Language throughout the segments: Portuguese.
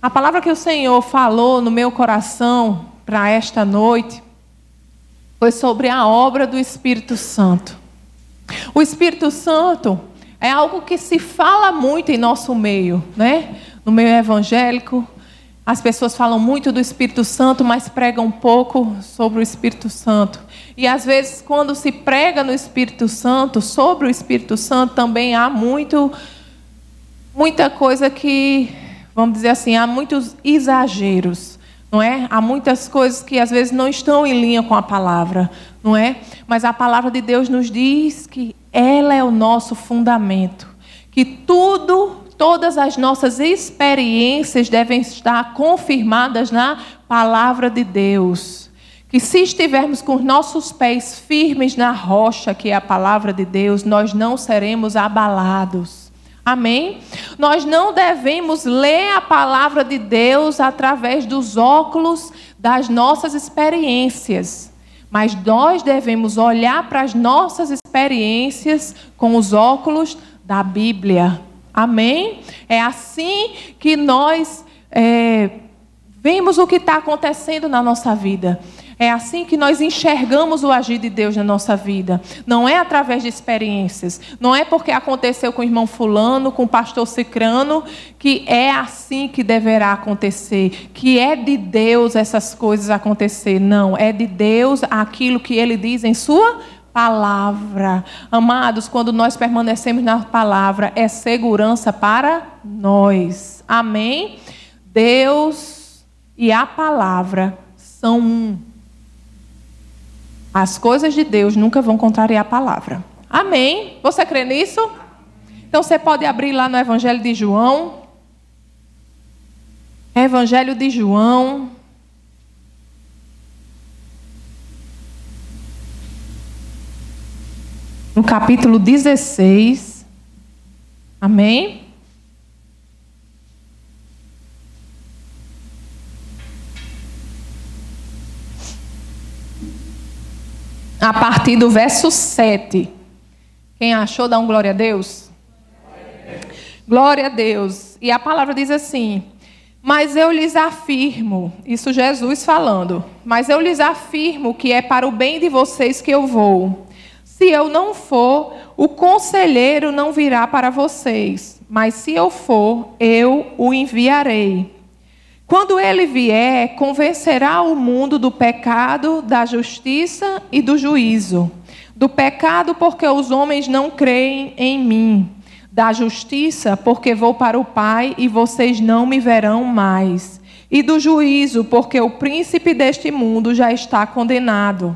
A palavra que o Senhor falou no meu coração para esta noite foi sobre a obra do Espírito Santo. O Espírito Santo é algo que se fala muito em nosso meio, né? No meio evangélico, as pessoas falam muito do Espírito Santo, mas pregam pouco sobre o Espírito Santo. E às vezes, quando se prega no Espírito Santo, sobre o Espírito Santo, também há muito, muita coisa que, vamos dizer assim, há muitos exageros, não é? Há muitas coisas que às vezes não estão em linha com a palavra, não é? Mas a palavra de Deus nos diz que ela é o nosso fundamento, que tudo, todas as nossas experiências devem estar confirmadas na palavra de Deus que se estivermos com os nossos pés firmes na rocha, que é a palavra de Deus, nós não seremos abalados. Amém? Nós não devemos ler a palavra de Deus através dos óculos das nossas experiências, mas nós devemos olhar para as nossas experiências com os óculos da Bíblia. Amém? É assim que nós é, vemos o que está acontecendo na nossa vida. É assim que nós enxergamos o agir de Deus na nossa vida. Não é através de experiências. Não é porque aconteceu com o irmão Fulano, com o pastor Cicrano, que é assim que deverá acontecer. Que é de Deus essas coisas acontecer. Não. É de Deus aquilo que ele diz em Sua palavra. Amados, quando nós permanecemos na palavra, é segurança para nós. Amém? Deus e a palavra são um. As coisas de Deus nunca vão contrariar a palavra. Amém? Você crê nisso? Então você pode abrir lá no Evangelho de João. Evangelho de João. No capítulo 16. Amém? A partir do verso 7. Quem achou, dá um glória a Deus. Glória a Deus. E a palavra diz assim: Mas eu lhes afirmo, isso Jesus falando, mas eu lhes afirmo que é para o bem de vocês que eu vou. Se eu não for, o conselheiro não virá para vocês, mas se eu for, eu o enviarei. Quando ele vier, convencerá o mundo do pecado, da justiça e do juízo. Do pecado, porque os homens não creem em mim. Da justiça, porque vou para o Pai e vocês não me verão mais. E do juízo, porque o príncipe deste mundo já está condenado.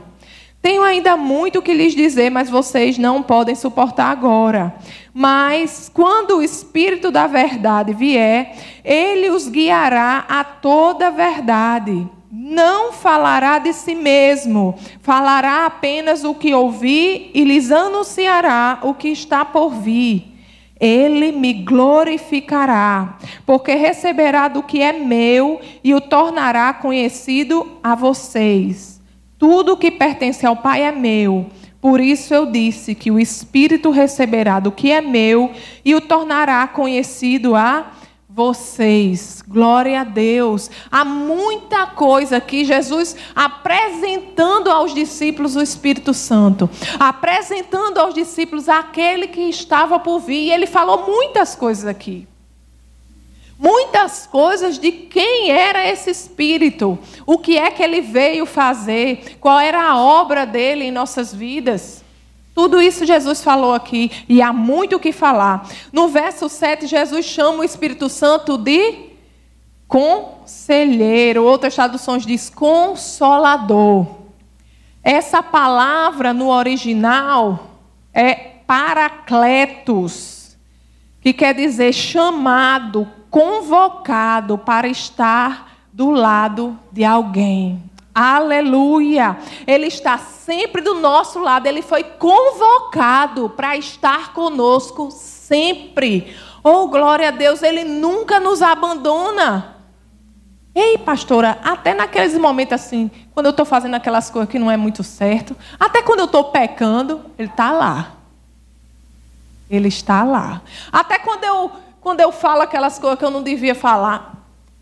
Tenho ainda muito que lhes dizer, mas vocês não podem suportar agora. Mas quando o Espírito da Verdade vier, ele os guiará a toda a verdade. Não falará de si mesmo, falará apenas o que ouvir e lhes anunciará o que está por vir. Ele me glorificará, porque receberá do que é meu e o tornará conhecido a vocês. Tudo que pertence ao Pai é meu. Por isso eu disse que o Espírito receberá do que é meu e o tornará conhecido a vocês. Glória a Deus. Há muita coisa aqui, Jesus apresentando aos discípulos o Espírito Santo, apresentando aos discípulos aquele que estava por vir. E ele falou muitas coisas aqui muitas coisas de quem era esse Espírito, o que é que ele veio fazer, qual era a obra dele em nossas vidas. Tudo isso Jesus falou aqui e há muito o que falar. No verso 7, Jesus chama o Espírito Santo de conselheiro. Outras traduções diz consolador. Essa palavra no original é paracletos, que quer dizer chamado, convocado para estar do lado de alguém. Aleluia! Ele está sempre do nosso lado, ele foi convocado para estar conosco sempre. Oh, glória a Deus, ele nunca nos abandona. Ei, pastora, até naqueles momentos assim, quando eu estou fazendo aquelas coisas que não é muito certo, até quando eu estou pecando, ele está lá. Ele está lá. Até quando eu quando eu falo aquelas coisas que eu não devia falar,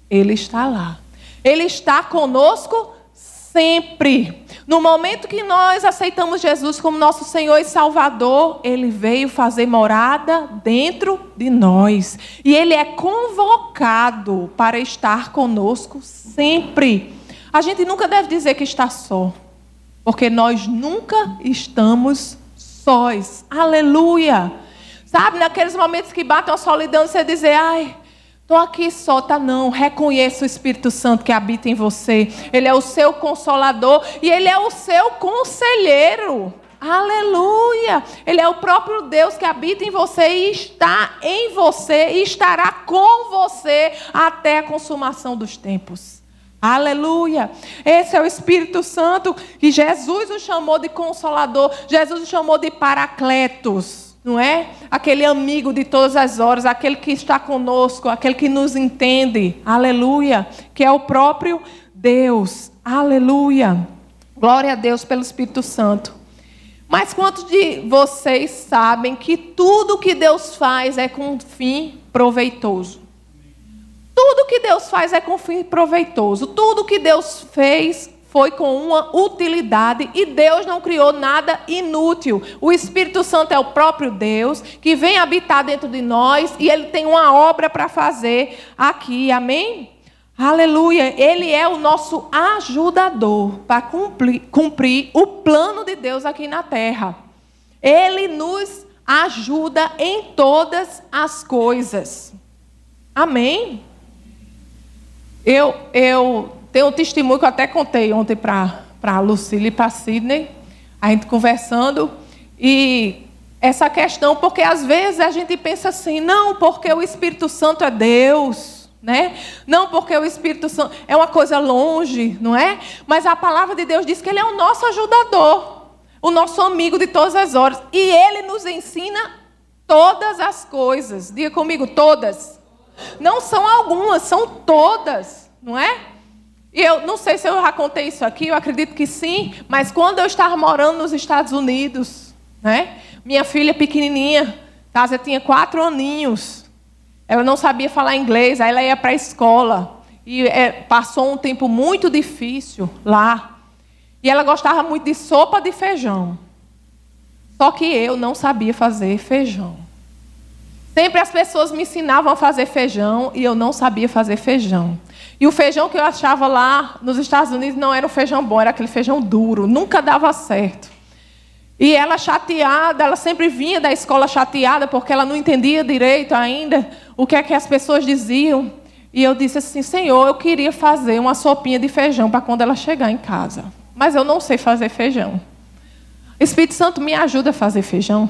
Ele está lá. Ele está conosco sempre. No momento que nós aceitamos Jesus como nosso Senhor e Salvador, Ele veio fazer morada dentro de nós. E Ele é convocado para estar conosco sempre. A gente nunca deve dizer que está só, porque nós nunca estamos sós. Aleluia! Sabe, naqueles momentos que batem a solidão, você dizer, ai, estou aqui só, tá não. Reconheça o Espírito Santo que habita em você. Ele é o seu consolador e ele é o seu conselheiro. Aleluia! Ele é o próprio Deus que habita em você e está em você e estará com você até a consumação dos tempos. Aleluia! Esse é o Espírito Santo que Jesus o chamou de consolador, Jesus o chamou de paracletos não é? Aquele amigo de todas as horas, aquele que está conosco, aquele que nos entende, aleluia, que é o próprio Deus, aleluia. Glória a Deus pelo Espírito Santo. Mas quantos de vocês sabem que tudo que Deus faz é com um fim proveitoso? Tudo que Deus faz é com fim proveitoso. Tudo que Deus fez foi com uma utilidade e Deus não criou nada inútil. O Espírito Santo é o próprio Deus que vem habitar dentro de nós e ele tem uma obra para fazer aqui. Amém? Aleluia. Ele é o nosso ajudador para cumprir, cumprir o plano de Deus aqui na terra. Ele nos ajuda em todas as coisas. Amém? Eu, eu tem um testemunho que eu até contei ontem para a Lucília e para Sidney, a gente conversando, e essa questão, porque às vezes a gente pensa assim, não, porque o Espírito Santo é Deus, né? Não porque o Espírito Santo é uma coisa longe, não é? Mas a palavra de Deus diz que ele é o nosso ajudador, o nosso amigo de todas as horas, e ele nos ensina todas as coisas. Diga comigo, todas. Não são algumas, são todas, não é? E eu não sei se eu já contei isso aqui, eu acredito que sim, mas quando eu estava morando nos Estados Unidos, né? Minha filha pequenininha, Tássia tinha quatro aninhos. Ela não sabia falar inglês, aí ela ia para a escola. E é, passou um tempo muito difícil lá. E ela gostava muito de sopa de feijão. Só que eu não sabia fazer feijão. Sempre as pessoas me ensinavam a fazer feijão e eu não sabia fazer feijão. E o feijão que eu achava lá nos Estados Unidos não era um feijão bom, era aquele feijão duro, nunca dava certo. E ela chateada, ela sempre vinha da escola chateada porque ela não entendia direito ainda o que é que as pessoas diziam. E eu disse assim: Senhor, eu queria fazer uma sopinha de feijão para quando ela chegar em casa. Mas eu não sei fazer feijão. Espírito Santo me ajuda a fazer feijão.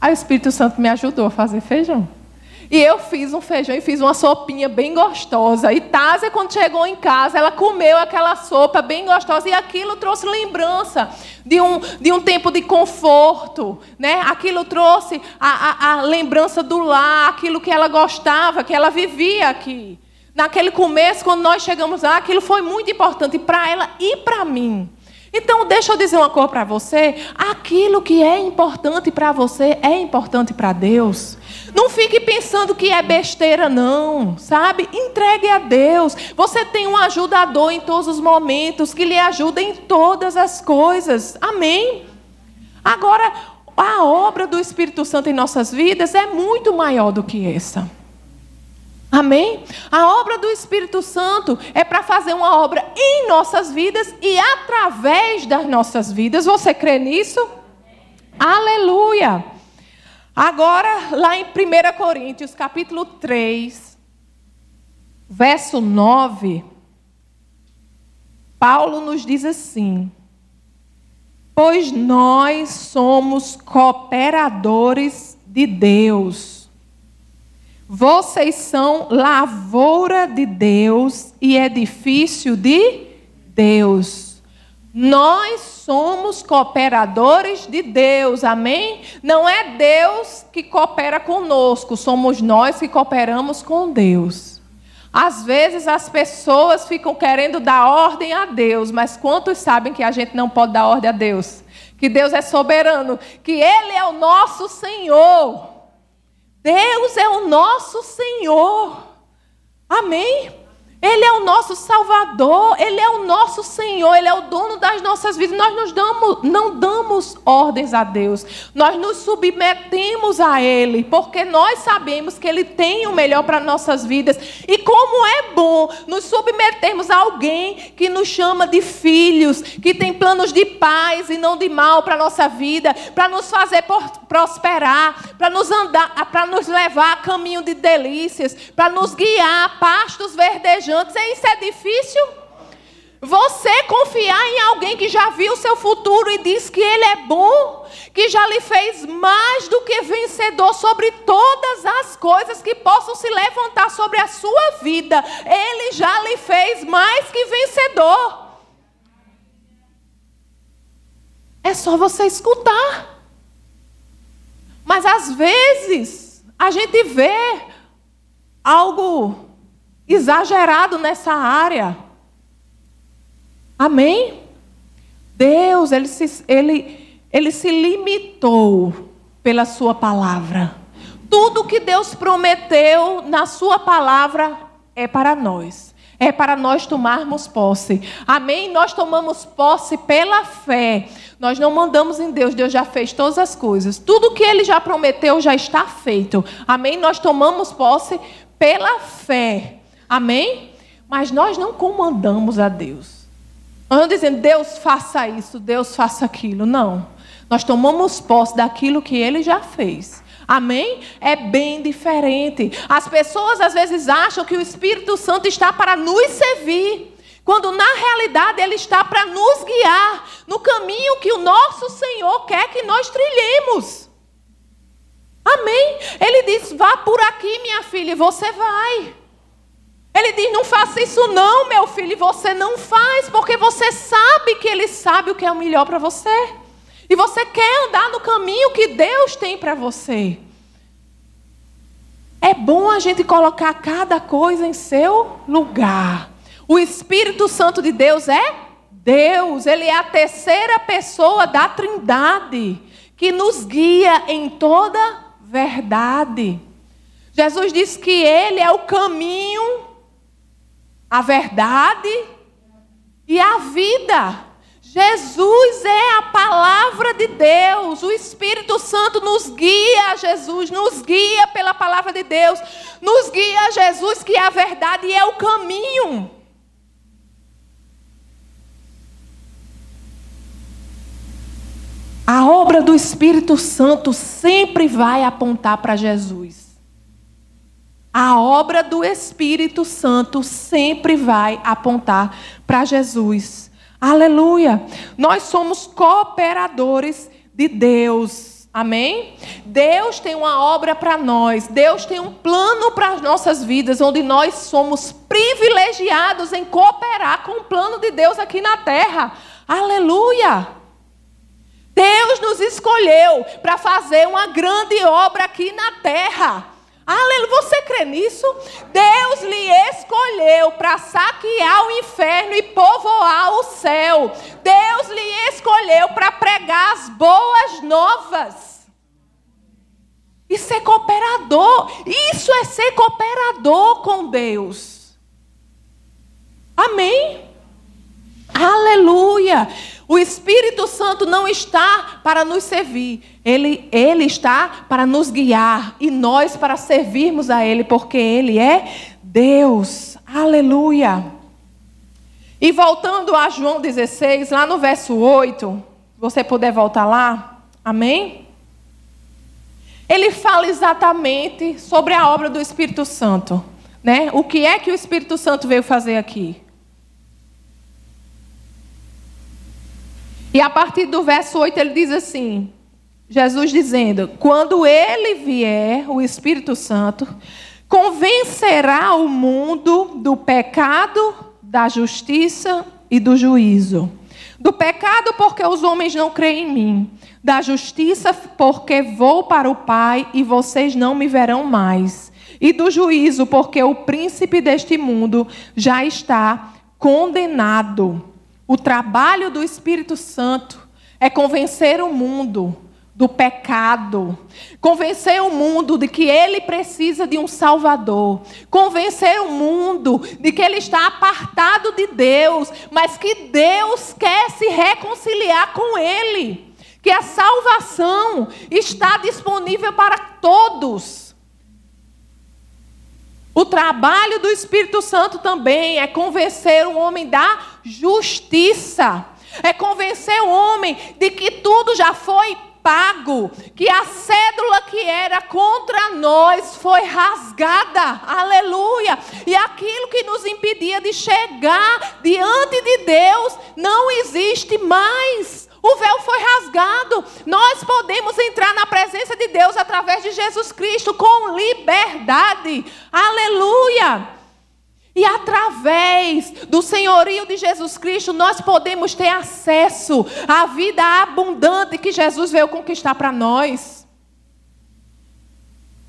Aí o Espírito Santo me ajudou a fazer feijão. E eu fiz um feijão e fiz uma sopinha bem gostosa. E Tásia, quando chegou em casa, ela comeu aquela sopa bem gostosa. E aquilo trouxe lembrança de um, de um tempo de conforto. Né? Aquilo trouxe a, a, a lembrança do lar, aquilo que ela gostava, que ela vivia aqui. Naquele começo, quando nós chegamos lá, aquilo foi muito importante para ela e para mim. Então, deixa eu dizer uma coisa para você: aquilo que é importante para você é importante para Deus. Não fique pensando que é besteira, não, sabe? Entregue a Deus. Você tem um ajudador em todos os momentos que lhe ajuda em todas as coisas. Amém? Agora, a obra do Espírito Santo em nossas vidas é muito maior do que essa. Amém? A obra do Espírito Santo é para fazer uma obra em nossas vidas e através das nossas vidas. Você crê nisso? Aleluia! Agora, lá em 1 Coríntios, capítulo 3, verso 9, Paulo nos diz assim: Pois nós somos cooperadores de Deus. Vocês são lavoura de Deus e edifício de Deus. Nós somos cooperadores de Deus, amém? Não é Deus que coopera conosco, somos nós que cooperamos com Deus. Às vezes as pessoas ficam querendo dar ordem a Deus, mas quantos sabem que a gente não pode dar ordem a Deus? Que Deus é soberano, que Ele é o nosso Senhor. Deus é o nosso Senhor. Amém? Ele é o nosso Salvador, Ele é o nosso Senhor, Ele é o dono das nossas vidas. Nós nos damos, não damos ordens a Deus, nós nos submetemos a Ele, porque nós sabemos que Ele tem o melhor para nossas vidas. E como é bom nos submetermos a alguém que nos chama de filhos, que tem planos de paz e não de mal para nossa vida, para nos fazer prosperar, para nos andar, para nos levar a caminho de delícias, para nos guiar a pastos verdejantes antes. É isso é difícil? Você confiar em alguém que já viu o seu futuro e diz que ele é bom, que já lhe fez mais do que vencedor sobre todas as coisas que possam se levantar sobre a sua vida. Ele já lhe fez mais que vencedor. É só você escutar. Mas às vezes a gente vê algo exagerado nessa área. Amém? Deus, ele se, ele, ele se limitou pela sua palavra. Tudo que Deus prometeu na sua palavra é para nós. É para nós tomarmos posse. Amém? Nós tomamos posse pela fé. Nós não mandamos em Deus, Deus já fez todas as coisas. Tudo que ele já prometeu já está feito. Amém? Nós tomamos posse pela fé. Amém? Mas nós não comandamos a Deus. Nós não dizendo, Deus faça isso, Deus faça aquilo. Não. Nós tomamos posse daquilo que ele já fez. Amém? É bem diferente. As pessoas às vezes acham que o Espírito Santo está para nos servir. Quando na realidade ele está para nos guiar no caminho que o nosso Senhor quer que nós trilhemos. Amém? Ele diz: vá por aqui, minha filha, e você vai. Ele diz: Não faça isso, não, meu filho. E você não faz, porque você sabe que ele sabe o que é o melhor para você. E você quer andar no caminho que Deus tem para você. É bom a gente colocar cada coisa em seu lugar. O Espírito Santo de Deus é Deus, ele é a terceira pessoa da Trindade, que nos guia em toda verdade. Jesus disse que ele é o caminho, a verdade e a vida. Jesus é a palavra de Deus. O Espírito Santo nos guia a Jesus, nos guia pela palavra de Deus, nos guia a Jesus, que é a verdade e é o caminho. A obra do Espírito Santo sempre vai apontar para Jesus. A obra do Espírito Santo sempre vai apontar para Jesus. Aleluia! Nós somos cooperadores de Deus. Amém? Deus tem uma obra para nós. Deus tem um plano para as nossas vidas, onde nós somos privilegiados em cooperar com o plano de Deus aqui na terra. Aleluia! Deus nos escolheu para fazer uma grande obra aqui na terra. Aleluia, você crê nisso? Deus lhe escolheu para saquear o inferno e povoar o céu. Deus lhe escolheu para pregar as boas novas. E ser cooperador. Isso é ser cooperador com Deus. Amém? Aleluia. O Espírito Santo não está para nos servir, ele, ele está para nos guiar e nós para servirmos a Ele, porque Ele é Deus. Aleluia. E voltando a João 16, lá no verso 8, você puder voltar lá, amém? Ele fala exatamente sobre a obra do Espírito Santo. Né? O que é que o Espírito Santo veio fazer aqui? E a partir do verso 8 ele diz assim: Jesus dizendo: Quando ele vier, o Espírito Santo, convencerá o mundo do pecado, da justiça e do juízo. Do pecado, porque os homens não creem em mim. Da justiça, porque vou para o Pai e vocês não me verão mais. E do juízo, porque o príncipe deste mundo já está condenado. O trabalho do Espírito Santo é convencer o mundo do pecado, convencer o mundo de que ele precisa de um Salvador, convencer o mundo de que ele está apartado de Deus, mas que Deus quer se reconciliar com ele, que a salvação está disponível para todos. O trabalho do Espírito Santo também é convencer o homem da justiça, é convencer o homem de que tudo já foi pago, que a cédula que era contra nós foi rasgada, aleluia, e aquilo que nos impedia de chegar diante de Deus não existe mais. O véu foi rasgado. Nós podemos entrar na presença de Deus através de Jesus Cristo com liberdade. Aleluia. E através do senhorio de Jesus Cristo, nós podemos ter acesso à vida abundante que Jesus veio conquistar para nós.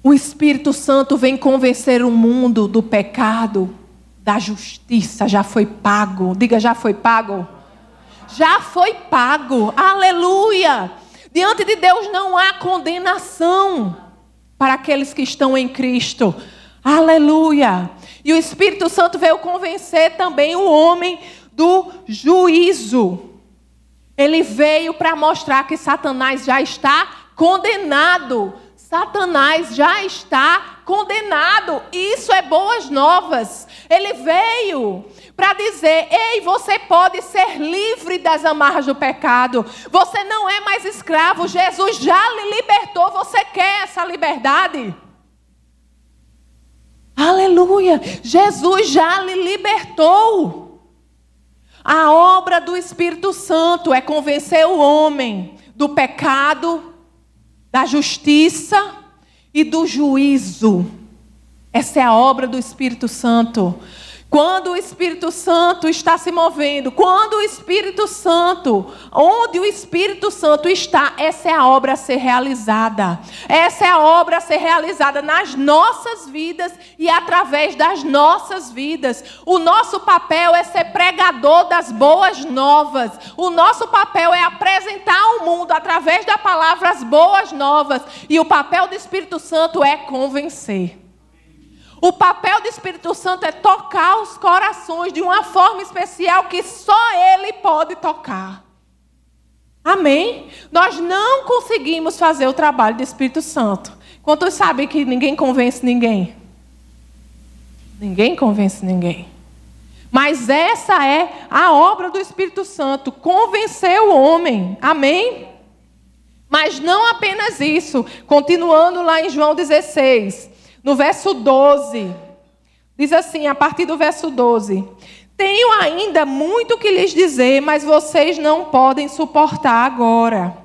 O Espírito Santo vem convencer o mundo do pecado, da justiça, já foi pago. Diga, já foi pago. Já foi pago. Aleluia. Diante de Deus não há condenação para aqueles que estão em Cristo. Aleluia. E o Espírito Santo veio convencer também o homem do juízo. Ele veio para mostrar que Satanás já está condenado. Satanás já está condenado. Isso é boas novas. Ele veio para dizer: ei, você pode ser livre das amarras do pecado. Você não é mais escravo. Jesus já lhe libertou. Você quer essa liberdade? Aleluia! Jesus já lhe libertou. A obra do Espírito Santo é convencer o homem do pecado, da justiça e do juízo. Essa é a obra do Espírito Santo. Quando o Espírito Santo está se movendo, quando o Espírito Santo, onde o Espírito Santo está, essa é a obra a ser realizada. Essa é a obra a ser realizada nas nossas vidas e através das nossas vidas. O nosso papel é ser pregador das boas novas. O nosso papel é apresentar ao mundo através da palavra as boas novas. E o papel do Espírito Santo é convencer. O papel do Espírito Santo é tocar os corações de uma forma especial que só Ele pode tocar. Amém? Nós não conseguimos fazer o trabalho do Espírito Santo. Quantos sabem que ninguém convence ninguém? Ninguém convence ninguém. Mas essa é a obra do Espírito Santo convencer o homem. Amém? Mas não apenas isso. Continuando lá em João 16. No verso 12, diz assim, a partir do verso 12: Tenho ainda muito que lhes dizer, mas vocês não podem suportar agora.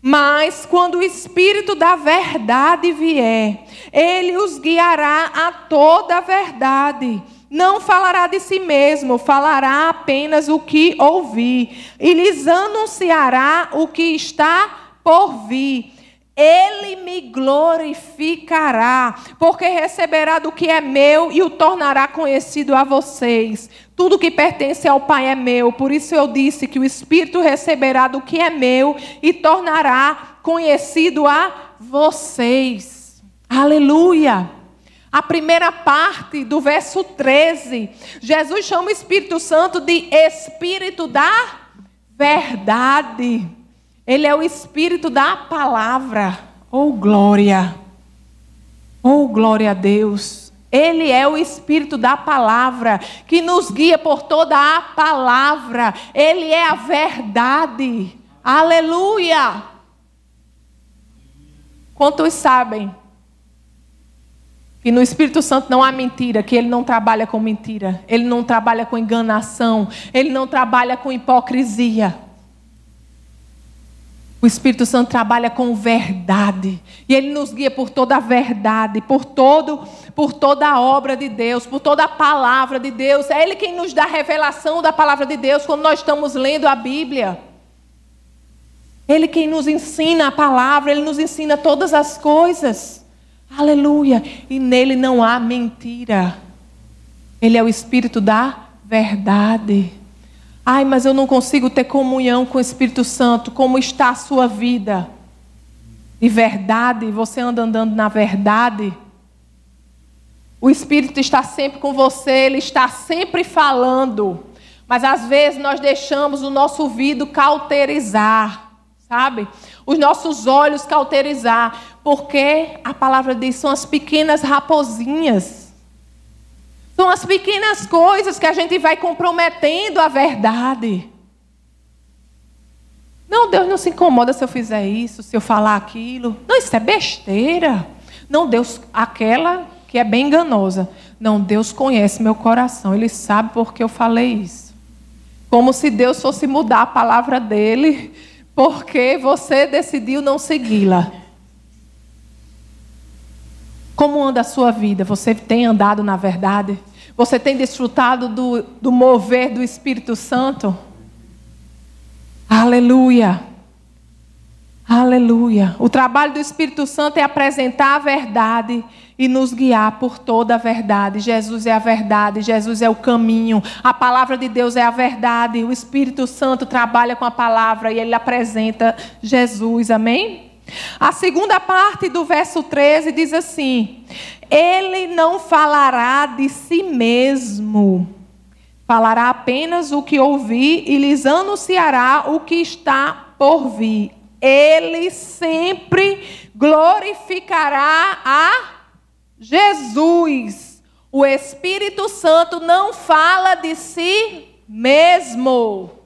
Mas quando o Espírito da verdade vier, ele os guiará a toda a verdade. Não falará de si mesmo, falará apenas o que ouvir, e lhes anunciará o que está por vir. Ele me glorificará, porque receberá do que é meu e o tornará conhecido a vocês. Tudo que pertence ao Pai é meu, por isso eu disse que o Espírito receberá do que é meu e tornará conhecido a vocês. Aleluia! A primeira parte do verso 13, Jesus chama o Espírito Santo de Espírito da verdade. Ele é o espírito da palavra. Oh, glória! Oh, glória a Deus! Ele é o espírito da palavra que nos guia por toda a palavra. Ele é a verdade. Aleluia! Quantos sabem que no Espírito Santo não há mentira, que ele não trabalha com mentira, ele não trabalha com enganação, ele não trabalha com hipocrisia. O Espírito Santo trabalha com verdade. E ele nos guia por toda a verdade, por todo, por toda a obra de Deus, por toda a palavra de Deus. É ele quem nos dá a revelação da palavra de Deus quando nós estamos lendo a Bíblia. Ele quem nos ensina a palavra, ele nos ensina todas as coisas. Aleluia. E nele não há mentira. Ele é o espírito da verdade. Ai, mas eu não consigo ter comunhão com o Espírito Santo. Como está a sua vida? de verdade, você anda andando na verdade. O Espírito está sempre com você, ele está sempre falando. Mas às vezes nós deixamos o nosso ouvido cauterizar, sabe? Os nossos olhos cauterizar, porque a palavra diz são as pequenas raposinhas. São as pequenas coisas que a gente vai comprometendo a verdade. Não, Deus não se incomoda se eu fizer isso, se eu falar aquilo. Não, isso é besteira. Não, Deus, aquela que é bem enganosa. Não, Deus conhece meu coração, Ele sabe porque eu falei isso. Como se Deus fosse mudar a palavra dele, porque você decidiu não segui-la. Como anda a sua vida? Você tem andado na verdade? Você tem desfrutado do, do mover do Espírito Santo? Aleluia. Aleluia. O trabalho do Espírito Santo é apresentar a verdade e nos guiar por toda a verdade. Jesus é a verdade, Jesus é o caminho. A palavra de Deus é a verdade. O Espírito Santo trabalha com a palavra e ele apresenta Jesus. Amém? A segunda parte do verso 13 diz assim: Ele não falará de si mesmo, falará apenas o que ouvir e lhes anunciará o que está por vir. Ele sempre glorificará a Jesus. O Espírito Santo não fala de si mesmo.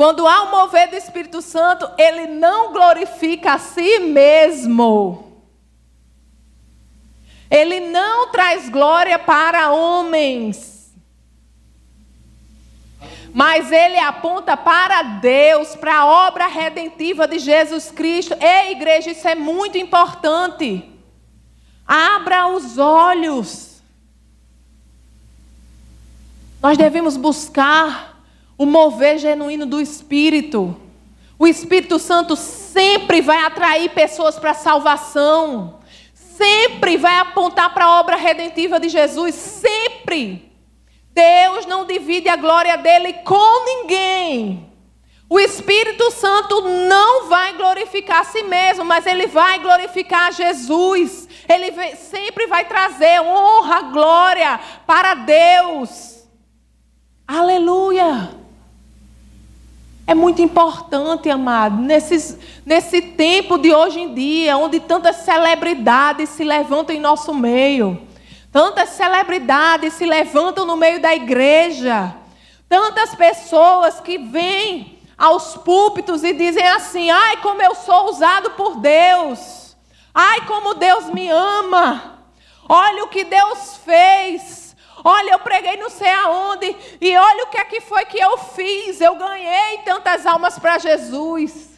Quando há um mover do Espírito Santo, ele não glorifica a si mesmo. Ele não traz glória para homens. Mas ele aponta para Deus, para a obra redentiva de Jesus Cristo. Ei, igreja, isso é muito importante. Abra os olhos. Nós devemos buscar o mover genuíno do Espírito. O Espírito Santo sempre vai atrair pessoas para a salvação, sempre vai apontar para a obra redentiva de Jesus, sempre. Deus não divide a glória dele com ninguém. O Espírito Santo não vai glorificar a si mesmo, mas ele vai glorificar Jesus. Ele sempre vai trazer honra, glória para Deus. Aleluia. É muito importante, amado, nesses, nesse tempo de hoje em dia, onde tantas celebridades se levantam em nosso meio, tantas celebridades se levantam no meio da igreja, tantas pessoas que vêm aos púlpitos e dizem assim: ai, como eu sou usado por Deus, ai, como Deus me ama, olha o que Deus fez. Olha, eu preguei não sei aonde, e olha o que é que foi que eu fiz. Eu ganhei tantas almas para Jesus.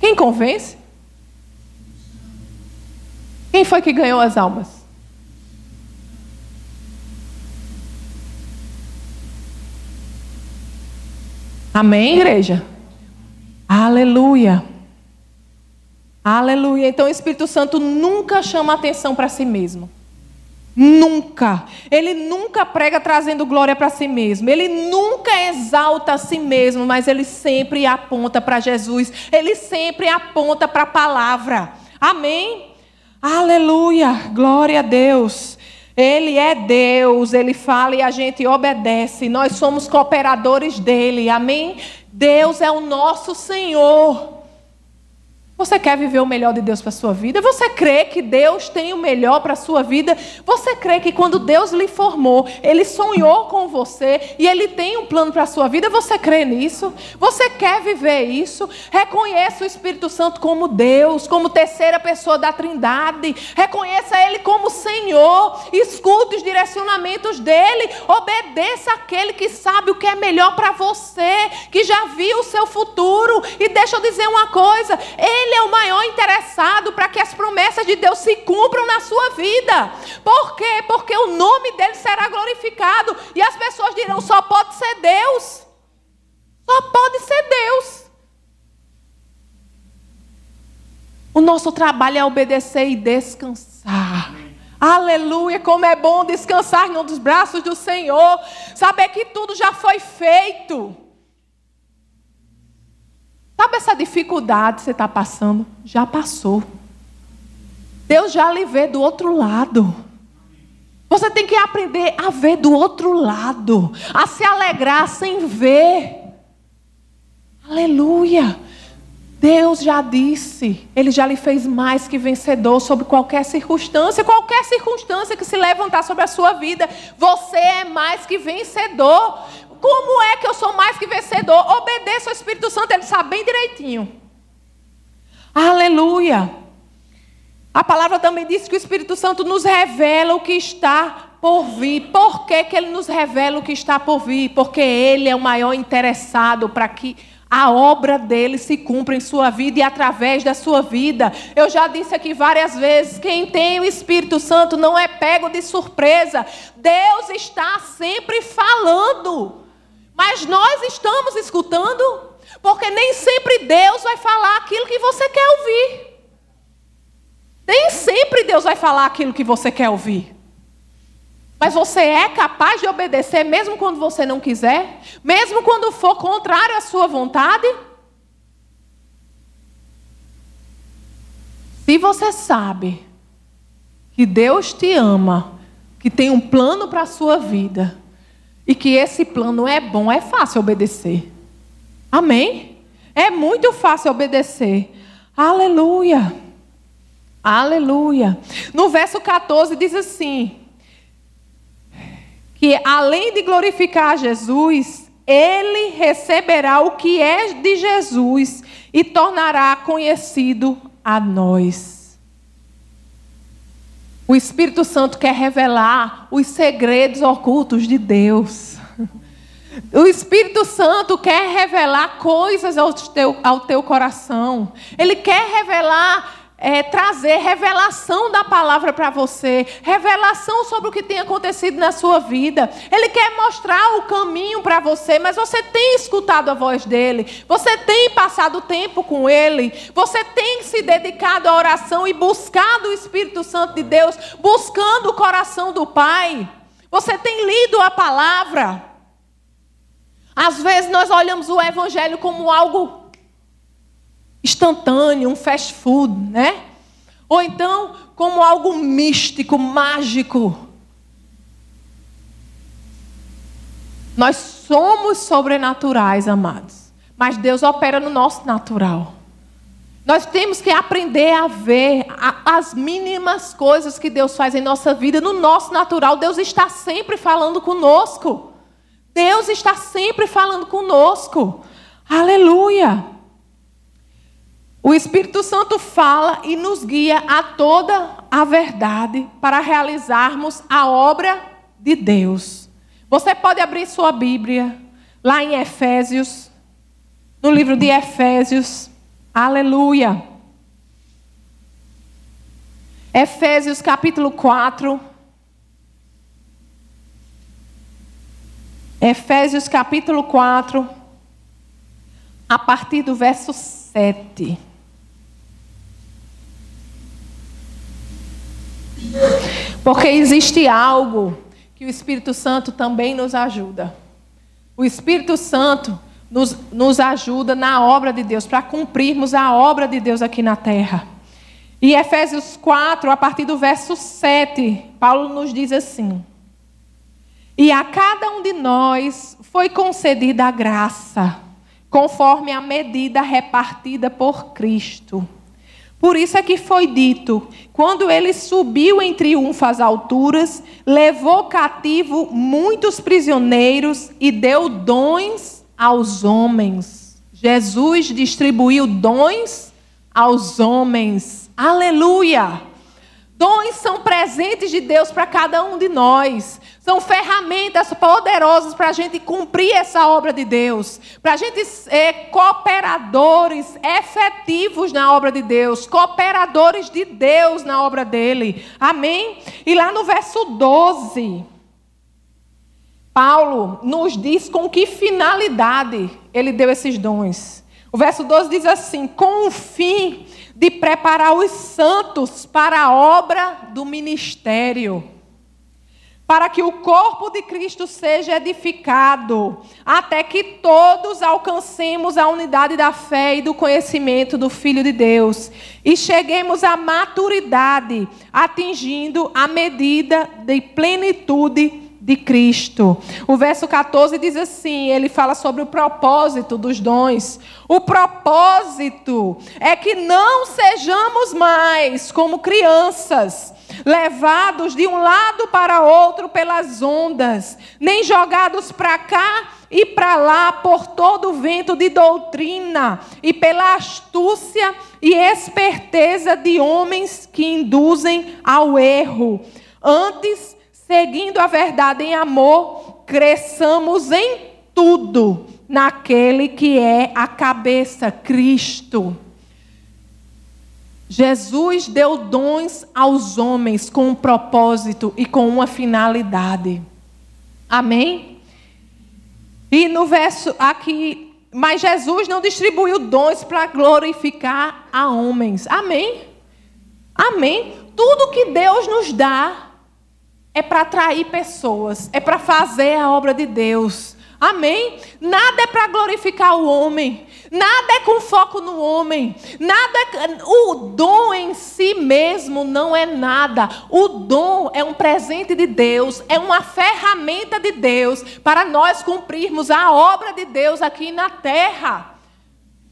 Quem convence? Quem foi que ganhou as almas? Amém, igreja? Aleluia. Aleluia. Então o Espírito Santo nunca chama atenção para si mesmo. Nunca. Ele nunca prega trazendo glória para si mesmo. Ele nunca exalta a si mesmo, mas ele sempre aponta para Jesus. Ele sempre aponta para a palavra. Amém? Aleluia. Glória a Deus. Ele é Deus, ele fala e a gente obedece. Nós somos cooperadores dele. Amém? Deus é o nosso Senhor. Você quer viver o melhor de Deus para a sua vida? Você crê que Deus tem o melhor para a sua vida? Você crê que quando Deus lhe formou, Ele sonhou com você e Ele tem um plano para a sua vida? Você crê nisso? Você quer viver isso? Reconheça o Espírito Santo como Deus, como terceira pessoa da Trindade. Reconheça Ele como Senhor. Escute os direcionamentos dEle. Obedeça aquele que sabe o que é melhor para você, que já viu o seu futuro. E deixa eu dizer uma coisa: Ele ele é o maior interessado para que as promessas de Deus se cumpram na sua vida. Por quê? Porque o nome dele será glorificado. E as pessoas dirão: só pode ser Deus. Só pode ser Deus. O nosso trabalho é obedecer e descansar. Aleluia, como é bom descansar nos braços do Senhor, saber que tudo já foi feito. Sabe essa dificuldade que você está passando? Já passou. Deus já lhe vê do outro lado. Você tem que aprender a ver do outro lado, a se alegrar sem ver. Aleluia. Deus já disse, Ele já lhe fez mais que vencedor sobre qualquer circunstância, qualquer circunstância que se levantar sobre a sua vida, você é mais que vencedor. Como é que eu sou mais que vencedor? Obedeça ao Espírito Santo, ele sabe bem direitinho. Aleluia. A palavra também diz que o Espírito Santo nos revela o que está por vir. Por que, que ele nos revela o que está por vir? Porque ele é o maior interessado para que a obra dele se cumpra em sua vida e através da sua vida. Eu já disse aqui várias vezes: quem tem o Espírito Santo não é pego de surpresa. Deus está sempre falando, mas nós estamos escutando, porque nem sempre Deus vai falar aquilo que você quer ouvir. Nem sempre Deus vai falar aquilo que você quer ouvir. Mas você é capaz de obedecer mesmo quando você não quiser? Mesmo quando for contrário à sua vontade? Se você sabe que Deus te ama, que tem um plano para a sua vida, e que esse plano é bom, é fácil obedecer. Amém? É muito fácil obedecer. Aleluia. Aleluia. No verso 14 diz assim: que além de glorificar Jesus, ele receberá o que é de Jesus e tornará conhecido a nós. O Espírito Santo quer revelar os segredos ocultos de Deus. O Espírito Santo quer revelar coisas ao teu, ao teu coração. Ele quer revelar é, trazer revelação da palavra para você, revelação sobre o que tem acontecido na sua vida. Ele quer mostrar o caminho para você, mas você tem escutado a voz dele, você tem passado tempo com ele, você tem se dedicado à oração e buscado o Espírito Santo de Deus, buscando o coração do Pai. Você tem lido a palavra. Às vezes nós olhamos o Evangelho como algo instantâneo, um fast food, né? Ou então como algo místico, mágico. Nós somos sobrenaturais, amados. Mas Deus opera no nosso natural. Nós temos que aprender a ver as mínimas coisas que Deus faz em nossa vida, no nosso natural. Deus está sempre falando conosco. Deus está sempre falando conosco. Aleluia. O Espírito Santo fala e nos guia a toda a verdade para realizarmos a obra de Deus. Você pode abrir sua Bíblia lá em Efésios, no livro de Efésios. Aleluia. Efésios capítulo 4. Efésios capítulo 4, a partir do verso 7. Porque existe algo que o Espírito Santo também nos ajuda. O Espírito Santo nos, nos ajuda na obra de Deus, para cumprirmos a obra de Deus aqui na terra. E Efésios 4, a partir do verso 7, Paulo nos diz assim: E a cada um de nós foi concedida a graça, conforme a medida repartida por Cristo. Por isso é que foi dito: quando ele subiu em triunfo às alturas, levou cativo muitos prisioneiros e deu dons aos homens. Jesus distribuiu dons aos homens. Aleluia! Dons são presentes de Deus para cada um de nós. São ferramentas poderosas para a gente cumprir essa obra de Deus. Para a gente ser cooperadores efetivos na obra de Deus. Cooperadores de Deus na obra dele. Amém? E lá no verso 12. Paulo nos diz com que finalidade ele deu esses dons. O verso 12 diz assim: com o fim de preparar os santos para a obra do ministério, para que o corpo de Cristo seja edificado, até que todos alcancemos a unidade da fé e do conhecimento do Filho de Deus e cheguemos à maturidade, atingindo a medida de plenitude de Cristo. O verso 14 diz assim: ele fala sobre o propósito dos dons. O propósito é que não sejamos mais como crianças, levados de um lado para outro pelas ondas, nem jogados para cá e para lá por todo o vento de doutrina e pela astúcia e esperteza de homens que induzem ao erro. Antes, seguindo a verdade em amor, cresçamos em tudo naquele que é a cabeça, Cristo. Jesus deu dons aos homens com um propósito e com uma finalidade. Amém? E no verso aqui, mas Jesus não distribuiu dons para glorificar a homens. Amém? Amém? Tudo que Deus nos dá é para atrair pessoas, é para fazer a obra de Deus. Amém? Nada é para glorificar o homem, nada é com foco no homem, nada é, o dom em si mesmo não é nada. O dom é um presente de Deus, é uma ferramenta de Deus para nós cumprirmos a obra de Deus aqui na terra.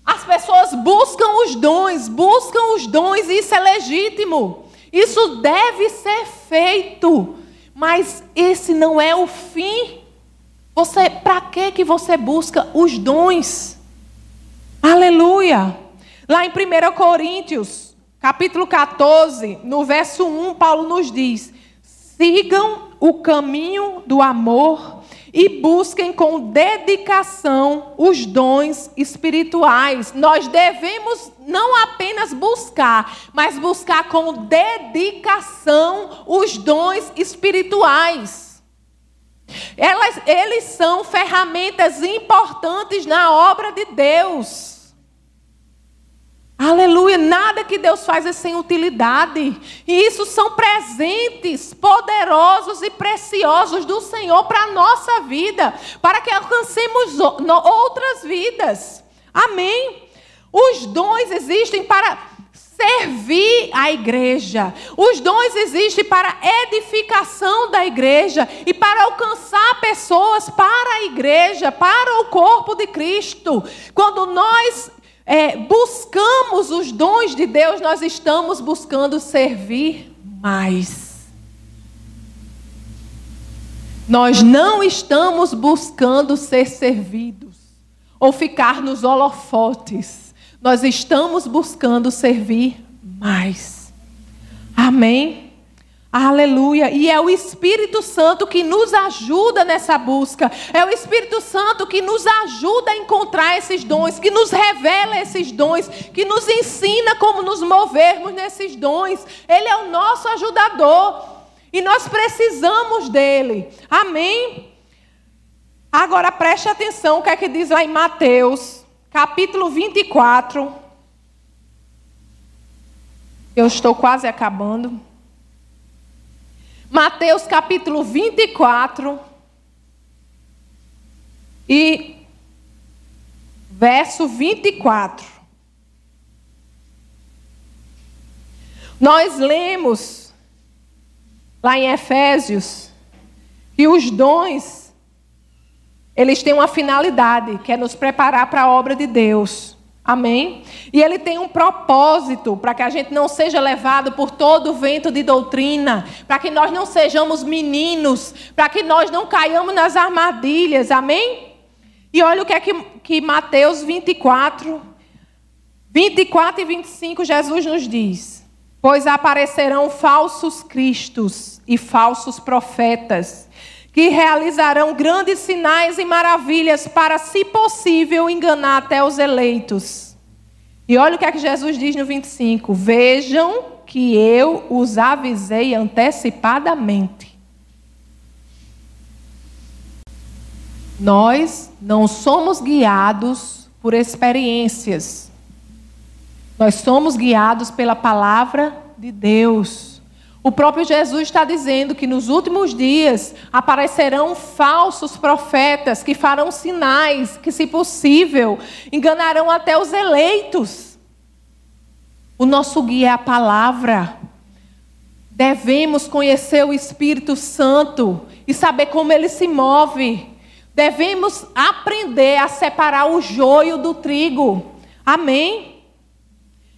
As pessoas buscam os dons, buscam os dons, e isso é legítimo. Isso deve ser feito. Mas esse não é o fim. Você, para que que você busca os dons? Aleluia. Lá em 1 Coríntios, capítulo 14, no verso 1, Paulo nos diz: "Sigam o caminho do amor e busquem com dedicação os dons espirituais. Nós devemos não apenas buscar, mas buscar com dedicação os dons espirituais. Elas, eles são ferramentas importantes na obra de Deus. Aleluia, nada que Deus faz é sem utilidade. E isso são presentes poderosos e preciosos do Senhor para a nossa vida, para que alcancemos outras vidas. Amém. Os dons existem para servir a igreja. Os dons existem para edificação da igreja e para alcançar pessoas para a igreja, para o corpo de Cristo. Quando nós é, buscamos os dons de Deus, nós estamos buscando servir mais. Nós não estamos buscando ser servidos ou ficar nos holofotes. Nós estamos buscando servir mais. Amém? Aleluia. E é o Espírito Santo que nos ajuda nessa busca. É o Espírito Santo que nos ajuda a encontrar esses dons, que nos revela esses dons, que nos ensina como nos movermos nesses dons. Ele é o nosso ajudador. E nós precisamos dele. Amém? Agora preste atenção o que é que diz lá em Mateus, capítulo 24. Eu estou quase acabando. Mateus capítulo 24 e verso 24. Nós lemos lá em Efésios que os dons eles têm uma finalidade, que é nos preparar para a obra de Deus. Amém? E ele tem um propósito para que a gente não seja levado por todo o vento de doutrina, para que nós não sejamos meninos, para que nós não caiamos nas armadilhas. Amém? E olha o que é que, que Mateus 24, 24 e 25, Jesus nos diz: Pois aparecerão falsos cristos e falsos profetas que realizarão grandes sinais e maravilhas para, se possível, enganar até os eleitos. E olha o que é que Jesus diz no 25: Vejam que eu os avisei antecipadamente. Nós não somos guiados por experiências. Nós somos guiados pela palavra de Deus. O próprio Jesus está dizendo que nos últimos dias aparecerão falsos profetas que farão sinais que, se possível, enganarão até os eleitos. O nosso guia é a palavra. Devemos conhecer o Espírito Santo e saber como ele se move. Devemos aprender a separar o joio do trigo. Amém?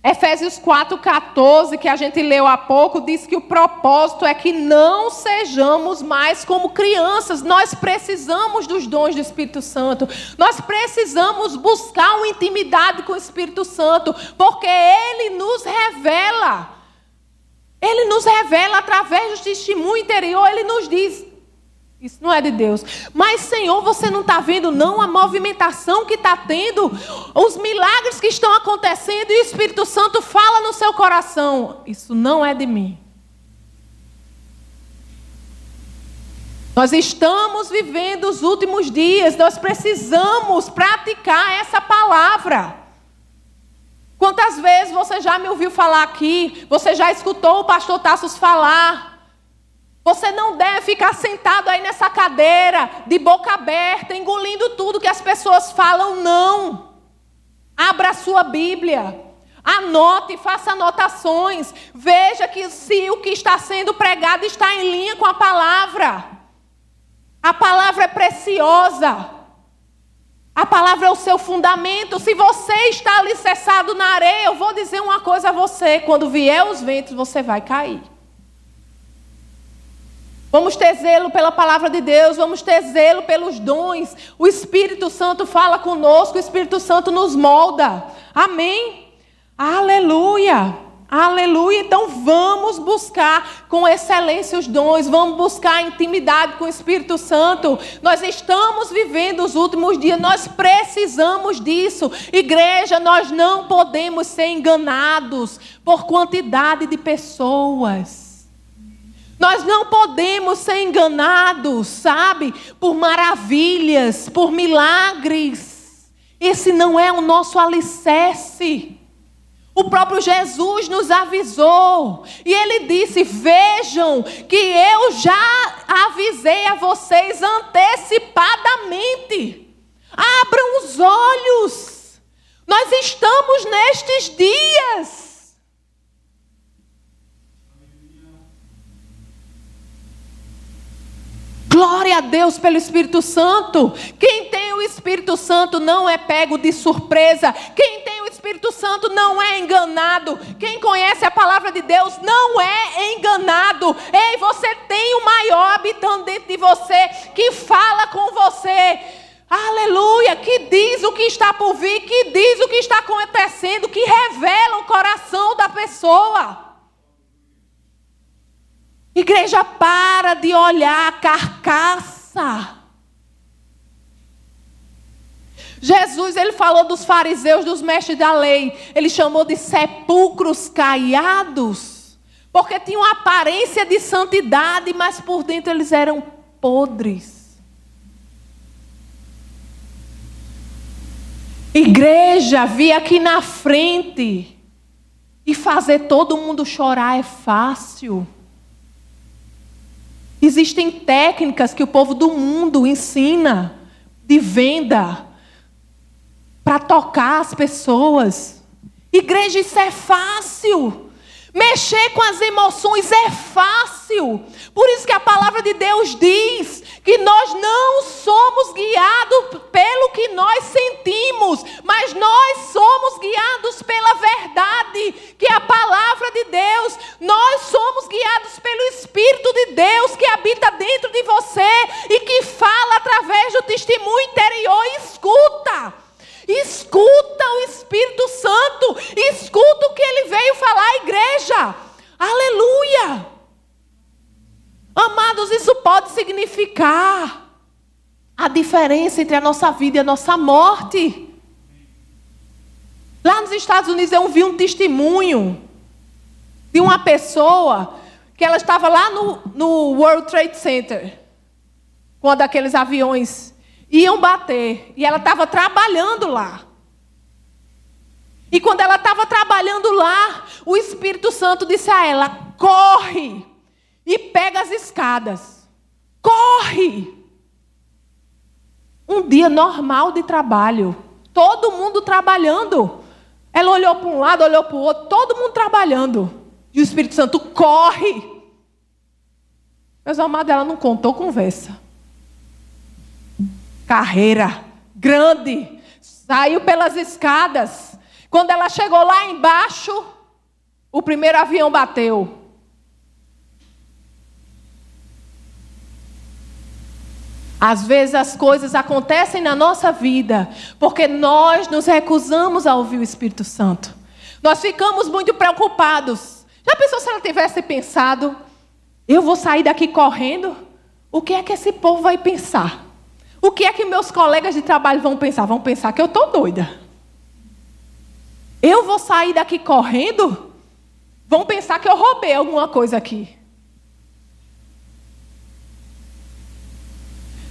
Efésios 4,14, que a gente leu há pouco, diz que o propósito é que não sejamos mais como crianças. Nós precisamos dos dons do Espírito Santo. Nós precisamos buscar uma intimidade com o Espírito Santo, porque Ele nos revela. Ele nos revela através do testemunho interior, Ele nos diz: isso não é de Deus. Mas, Senhor, você não está vendo, não, a movimentação que está tendo, os milagres que estão acontecendo e o Espírito Santo fala no seu coração. Isso não é de mim. Nós estamos vivendo os últimos dias, nós precisamos praticar essa palavra. Quantas vezes você já me ouviu falar aqui, você já escutou o pastor Tassos falar, você não deve ficar sentado aí nessa cadeira, de boca aberta, engolindo tudo que as pessoas falam, não. Abra a sua Bíblia. Anote, faça anotações. Veja que se o que está sendo pregado está em linha com a palavra. A palavra é preciosa. A palavra é o seu fundamento. Se você está alicerçado na areia, eu vou dizer uma coisa a você: quando vier os ventos, você vai cair. Vamos ter zelo pela palavra de Deus, vamos ter zelo pelos dons. O Espírito Santo fala conosco, o Espírito Santo nos molda. Amém? Aleluia. Aleluia. Então vamos buscar com excelência os dons, vamos buscar intimidade com o Espírito Santo. Nós estamos vivendo os últimos dias, nós precisamos disso. Igreja, nós não podemos ser enganados por quantidade de pessoas. Nós não podemos ser enganados, sabe, por maravilhas, por milagres. Esse não é o nosso alicerce. O próprio Jesus nos avisou. E ele disse: Vejam que eu já avisei a vocês antecipadamente. Abram os olhos. Nós estamos nestes dias. Glória a Deus pelo Espírito Santo. Quem tem o Espírito Santo não é pego de surpresa. Quem tem o Espírito Santo não é enganado. Quem conhece a palavra de Deus não é enganado. Ei, você tem o maior habitante dentro de você que fala com você. Aleluia, que diz o que está por vir, que diz o que está acontecendo, que revela o coração da pessoa. Igreja, para de olhar a carcaça. Jesus, ele falou dos fariseus, dos mestres da lei. Ele chamou de sepulcros caiados. Porque tinham aparência de santidade, mas por dentro eles eram podres. Igreja, vir aqui na frente e fazer todo mundo chorar é fácil. Existem técnicas que o povo do mundo ensina de venda para tocar as pessoas. Igreja, isso é fácil. Mexer com as emoções é fácil. Por isso que a palavra de Deus diz que nós não somos guiados pelo que nós sentimos, mas nós somos guiados pela verdade, que é a palavra de Deus. Nós somos guiados pelo Espírito de Deus que habita dentro de você e que fala através do testemunho interior. Escuta. Escuta o Espírito Santo, escuta o que ele veio falar à igreja. Aleluia! Amados, isso pode significar a diferença entre a nossa vida e a nossa morte. Lá nos Estados Unidos eu vi um testemunho de uma pessoa que ela estava lá no, no World Trade Center, quando aqueles aviões iam bater. E ela estava trabalhando lá. E quando ela estava trabalhando lá, o Espírito Santo disse a ela: corre, e pega as escadas. Corre! Um dia normal de trabalho. Todo mundo trabalhando. Ela olhou para um lado, olhou para o outro, todo mundo trabalhando. E o Espírito Santo corre. Meus amados, ela não contou conversa. Carreira grande. Saiu pelas escadas. Quando ela chegou lá embaixo, o primeiro avião bateu. Às vezes as coisas acontecem na nossa vida porque nós nos recusamos a ouvir o Espírito Santo. Nós ficamos muito preocupados. Já pensou se ela tivesse pensado, eu vou sair daqui correndo? O que é que esse povo vai pensar? O que é que meus colegas de trabalho vão pensar? Vão pensar que eu estou doida. Eu vou sair daqui correndo? Vão pensar que eu roubei alguma coisa aqui.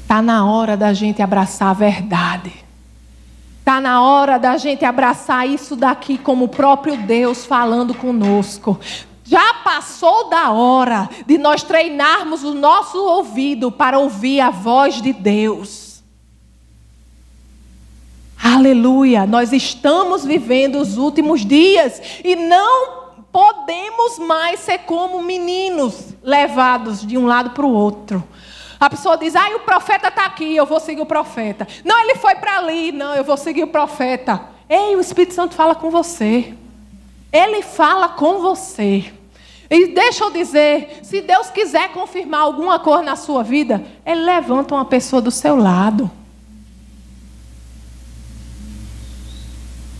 Está na hora da gente abraçar a verdade. Está na hora da gente abraçar isso daqui como o próprio Deus falando conosco. Já passou da hora de nós treinarmos o nosso ouvido para ouvir a voz de Deus. Aleluia! Nós estamos vivendo os últimos dias e não podemos mais ser como meninos levados de um lado para o outro. A pessoa diz: ah, o profeta está aqui, eu vou seguir o profeta. Não, ele foi para ali, não, eu vou seguir o profeta. Ei, o Espírito Santo fala com você. Ele fala com você. E deixa eu dizer, se Deus quiser confirmar alguma coisa na sua vida, Ele levanta uma pessoa do seu lado.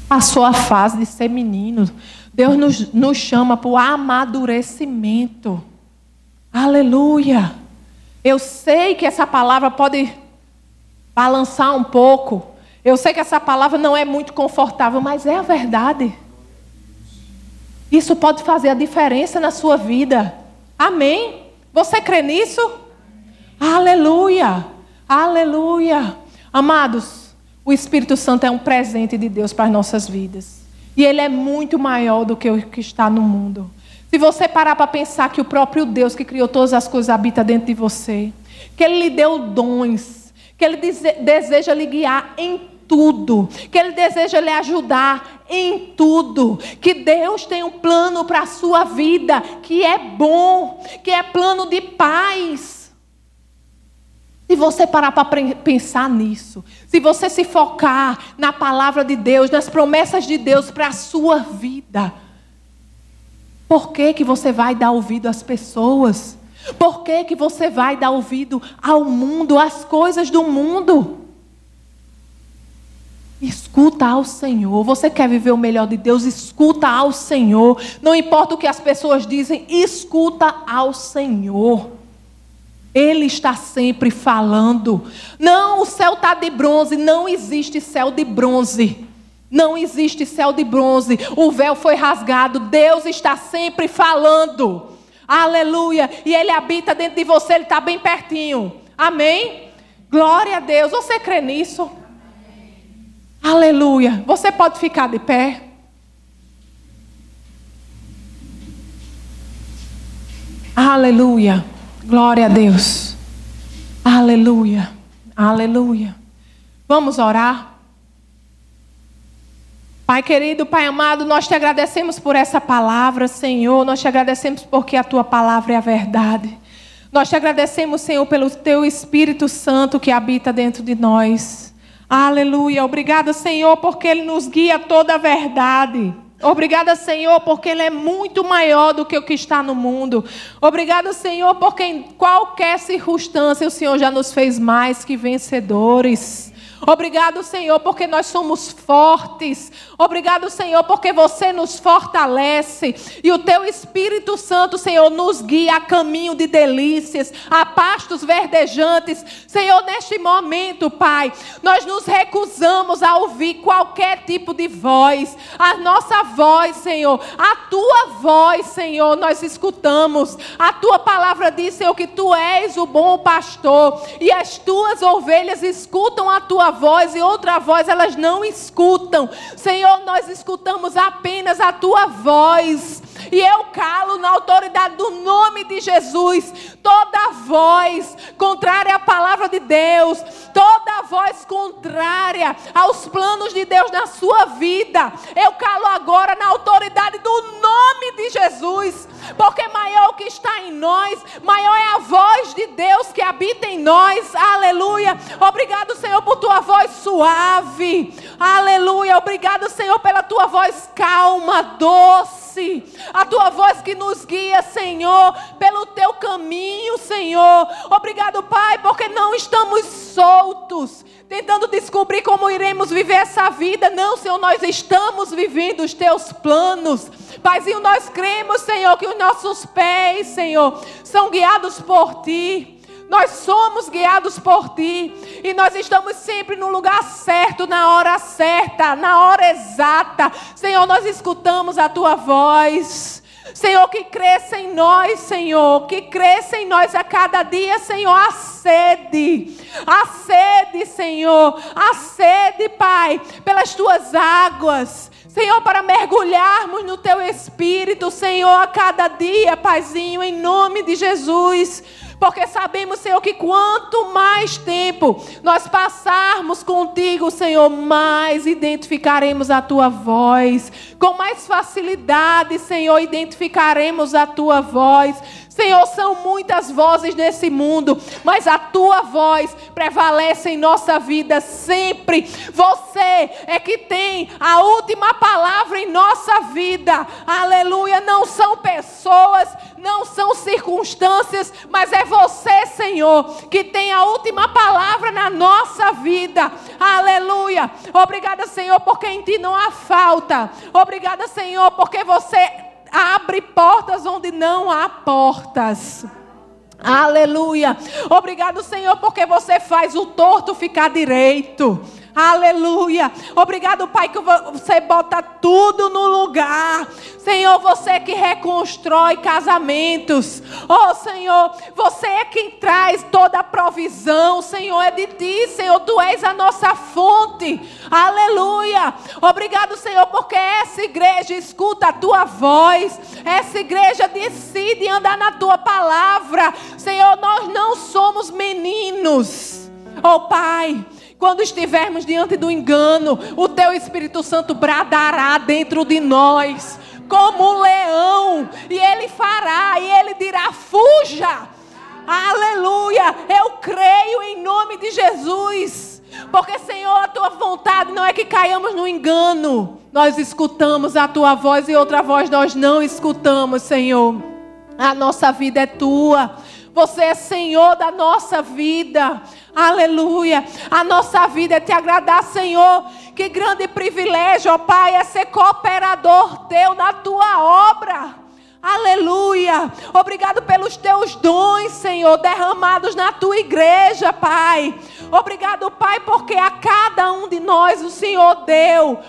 Passou a fase de ser menino. Deus nos, nos chama para o amadurecimento. Aleluia. Eu sei que essa palavra pode balançar um pouco. Eu sei que essa palavra não é muito confortável, mas é a verdade. Isso pode fazer a diferença na sua vida. Amém? Você crê nisso? Aleluia! Aleluia! Amados, o Espírito Santo é um presente de Deus para as nossas vidas. E ele é muito maior do que o que está no mundo. Se você parar para pensar que o próprio Deus que criou todas as coisas habita dentro de você, que Ele lhe deu dons, que Ele deseja lhe guiar em tudo, que Ele deseja lhe ajudar em tudo, que Deus tem um plano para a sua vida que é bom, que é plano de paz. Se você parar para pensar nisso, se você se focar na palavra de Deus, nas promessas de Deus para a sua vida, por que, que você vai dar ouvido às pessoas? Por que, que você vai dar ouvido ao mundo, às coisas do mundo? Escuta ao Senhor. Você quer viver o melhor de Deus? Escuta ao Senhor. Não importa o que as pessoas dizem, escuta ao Senhor. Ele está sempre falando. Não, o céu está de bronze. Não existe céu de bronze. Não existe céu de bronze, o véu foi rasgado, Deus está sempre falando. Aleluia! E Ele habita dentro de você, Ele está bem pertinho. Amém? Glória a Deus. Você crê nisso? Aleluia. Você pode ficar de pé. Aleluia. Glória a Deus. Aleluia. Aleluia. Vamos orar. Pai querido, Pai amado, nós te agradecemos por essa palavra, Senhor. Nós te agradecemos porque a tua palavra é a verdade. Nós te agradecemos, Senhor, pelo teu Espírito Santo que habita dentro de nós. Aleluia. Obrigada, Senhor, porque ele nos guia toda a verdade. Obrigada, Senhor, porque Ele é muito maior do que o que está no mundo. Obrigada, Senhor, porque em qualquer circunstância o Senhor já nos fez mais que vencedores. Obrigado, Senhor, porque nós somos fortes. Obrigado, Senhor, porque você nos fortalece. E o teu Espírito Santo, Senhor, nos guia a caminho de delícias, a pastos verdejantes. Senhor, neste momento, Pai, nós nos recusamos a ouvir qualquer tipo de voz. A nossa voz, Senhor, a tua voz, Senhor, nós escutamos. A tua palavra diz, Senhor, que tu és o bom pastor e as tuas ovelhas escutam a tua voz e outra voz elas não escutam. Senhor, nós escutamos apenas a tua voz. E eu calo na autoridade do nome de Jesus toda voz contrária à palavra de Deus, toda voz contrária aos planos de Deus na sua vida. Eu calo agora na autoridade do nome de Jesus, porque maior o que está em nós, maior é a voz de Deus que habita em nós. Aleluia. Obrigado, Senhor, por tua voz suave. Aleluia. Obrigado, Senhor, pela tua voz calma, doce. A tua voz que nos guia, Senhor, pelo teu caminho, Senhor. Obrigado, Pai, porque não estamos soltos tentando descobrir como iremos viver essa vida. Não, Senhor, nós estamos vivendo os teus planos. Paizinho, nós cremos, Senhor, que os nossos pés, Senhor, são guiados por ti. Nós somos guiados por ti e nós estamos sempre no lugar certo, na hora certa, na hora exata. Senhor, nós escutamos a tua voz. Senhor, que cresça em nós, Senhor, que cresça em nós a cada dia, Senhor, a sede, a sede, Senhor, a sede, Pai, pelas tuas águas. Senhor, para mergulharmos no teu espírito, Senhor, a cada dia, Paizinho, em nome de Jesus. Porque sabemos, Senhor, que quanto mais tempo nós passarmos contigo, Senhor, mais identificaremos a tua voz. Com mais facilidade, Senhor, identificaremos a tua voz. Senhor, são muitas vozes nesse mundo, mas a tua voz prevalece em nossa vida sempre. Você é que tem a última palavra em nossa vida. Aleluia. Não são pessoas, não são circunstâncias, mas é você, Senhor, que tem a última palavra na nossa vida. Aleluia. Obrigada, Senhor, porque em ti não há falta. Obrigada, Senhor, porque você abre portas onde não há portas. Aleluia. Obrigado, Senhor, porque você faz o torto ficar direito. Aleluia. Obrigado, Pai, que você bota tudo no lugar. Senhor, você que reconstrói casamentos. Oh, Senhor, você é quem traz toda a provisão. Senhor, é de ti, Senhor. Tu és a nossa fonte. Aleluia. Obrigado, Senhor, porque essa igreja escuta a tua voz. Essa igreja decide andar na tua palavra. Senhor, nós não somos meninos. Oh, Pai. Quando estivermos diante do engano, o teu Espírito Santo bradará dentro de nós, como um leão, e ele fará, e ele dirá: fuja. Aleluia! Eu creio em nome de Jesus. Porque, Senhor, a tua vontade não é que caiamos no engano. Nós escutamos a tua voz e outra voz nós não escutamos, Senhor. A nossa vida é tua. Você é Senhor da nossa vida. Aleluia. A nossa vida é te agradar, Senhor. Que grande privilégio, ó Pai, é ser cooperador teu na tua obra. Aleluia. Obrigado pelos teus dons, Senhor, derramados na tua igreja, Pai. Obrigado, Pai, porque a cada um de nós o Senhor deu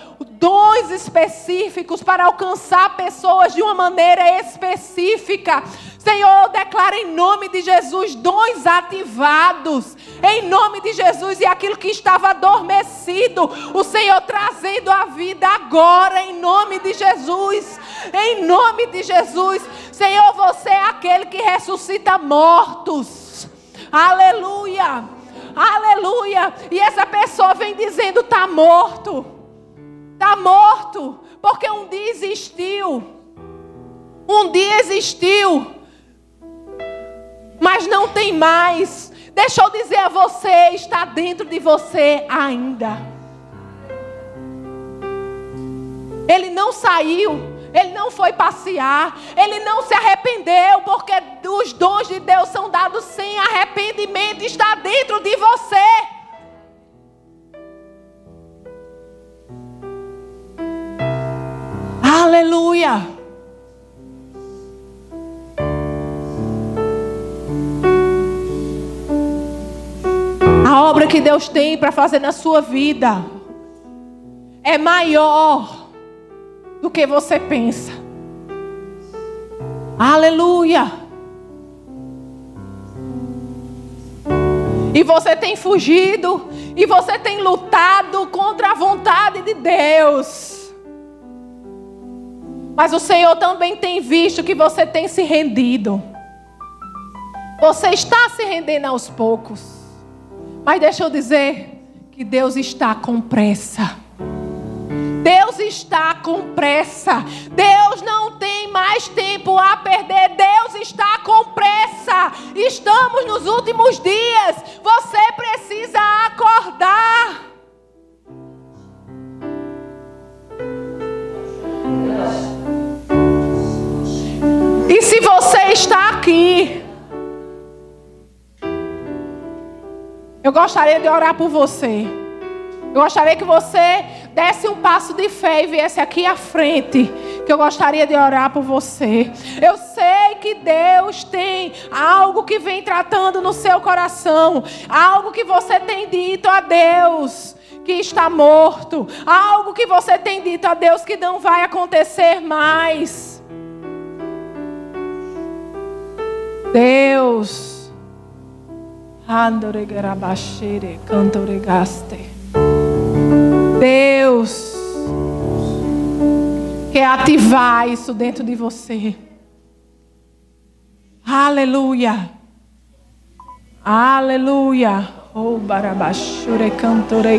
dons específicos para alcançar pessoas de uma maneira específica. Senhor, eu declaro em nome de Jesus dons ativados. Em nome de Jesus e aquilo que estava adormecido, o Senhor trazendo a vida agora, em nome de Jesus. Em nome de Jesus. Senhor, você é aquele que ressuscita mortos. Aleluia. Aleluia. E essa pessoa vem dizendo: está morto. Está morto. Porque um dia existiu. Um dia existiu mas não tem mais. Deixa eu dizer a você, está dentro de você ainda. Ele não saiu, ele não foi passear, ele não se arrependeu, porque os dons de Deus são dados sem arrependimento, está dentro de você. Aleluia. A obra que Deus tem para fazer na sua vida é maior do que você pensa. Aleluia. E você tem fugido, e você tem lutado contra a vontade de Deus. Mas o Senhor também tem visto que você tem se rendido. Você está se rendendo aos poucos. Mas deixa eu dizer que Deus está com pressa. Deus está com pressa. Deus não tem mais tempo a perder. Deus está com pressa. Estamos nos últimos dias. Está aqui, eu gostaria de orar por você. Eu gostaria que você desse um passo de fé e viesse aqui à frente, que eu gostaria de orar por você. Eu sei que Deus tem algo que vem tratando no seu coração, algo que você tem dito a Deus que está morto, algo que você tem dito a Deus que não vai acontecer mais. Deus. Deus quer ativar isso dentro de você. Aleluia. Aleluia. Oh, barabashure cantore